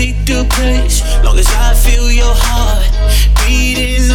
Take the place, Long as I feel your heart beating